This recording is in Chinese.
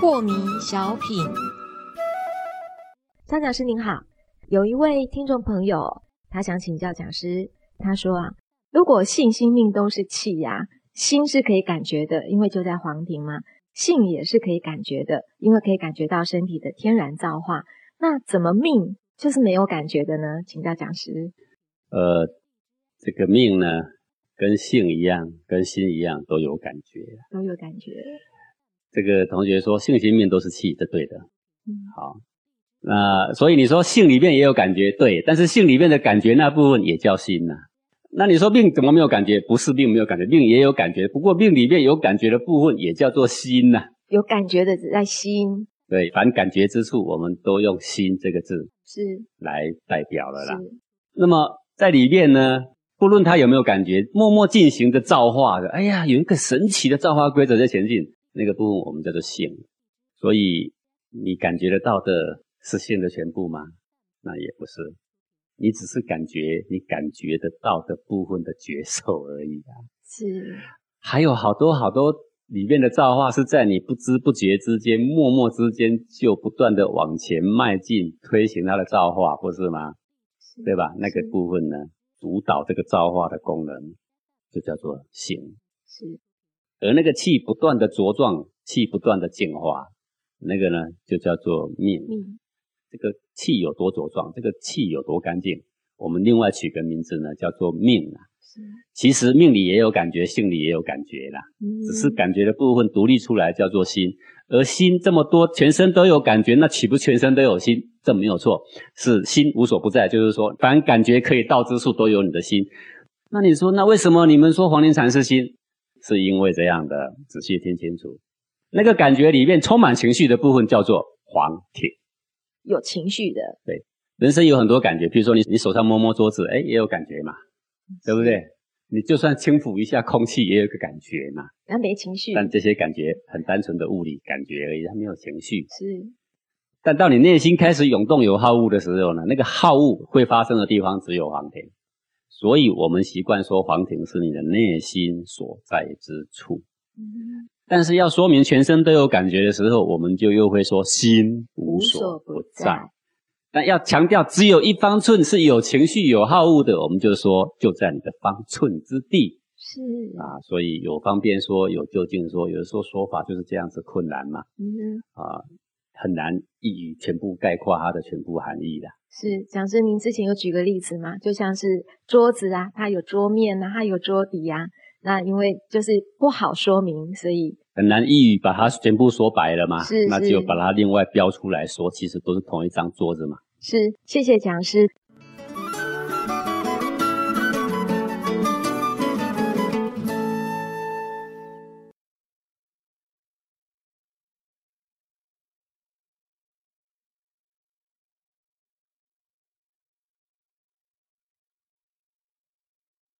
破迷小品，张讲师您好，有一位听众朋友，他想请教讲师，他说啊，如果性心命都是气呀，心是可以感觉的，因为就在黄庭嘛，性也是可以感觉的，因为可以感觉到身体的天然造化，那怎么命就是没有感觉的呢？请教讲师。呃，这个命呢，跟性一样，跟心一样，都有感觉，都有感觉。这个同学说性心命都是气，这对的。嗯，好，那所以你说性里面也有感觉，对，但是性里面的感觉那部分也叫心呐。那你说命怎么没有感觉？不是命没有感觉，命也有感觉，不过命里面有感觉的部分也叫做心呐。有感觉的只在心。对，凡感觉之处，我们都用心这个字是来代表了啦。那么在里面呢，不论他有没有感觉，默默进行的造化的，哎呀，有一个神奇的造化规则在前进。那个部分我们叫做性，所以你感觉得到的是性的全部吗？那也不是，你只是感觉你感觉得到的部分的觉受而已啊。是，还有好多好多里面的造化是在你不知不觉之间、默默之间就不断的往前迈进，推行它的造化，不是吗？对吧？那个部分呢，主导这个造化的功能，就叫做性。是。而那个气不断的茁壮，气不断的进化，那个呢就叫做命。命，这个气有多茁壮，这个气有多干净，我们另外取个名字呢，叫做命啊。是，其实命里也有感觉，性里也有感觉啦。嗯，只是感觉的部分独立出来叫做心，而心这么多，全身都有感觉，那岂不全身都有心？这没有错，是心无所不在，就是说，凡感觉可以到之处都有你的心。那你说，那为什么你们说黄庭禅是心？是因为这样的，仔细听清楚，那个感觉里面充满情绪的部分叫做黄庭，有情绪的。对，人生有很多感觉，比如说你你手上摸摸桌子，哎，也有感觉嘛，对不对？你就算轻抚一下空气，也有个感觉嘛。那没情绪。但这些感觉很单纯的物理感觉而已，它没有情绪。是。但到你内心开始涌动有好物的时候呢，那个好物会发生的地方只有黄庭。所以我们习惯说黄庭是你的内心所在之处，但是要说明全身都有感觉的时候，我们就又会说心无所不在。但要强调只有一方寸是有情绪有好恶的，我们就说就在你的方寸之地。是啊，所以有方便说，有就近说，有的时候说法就是这样子困难嘛。嗯啊。很难一语全部概括它的全部含义的。是讲师，您之前有举个例子吗？就像是桌子啊，它有桌面啊，它有桌底啊。那因为就是不好说明，所以很难一语把它全部说白了嘛。是，那就把它另外标出来说，其实都是同一张桌子嘛。是，谢谢讲师。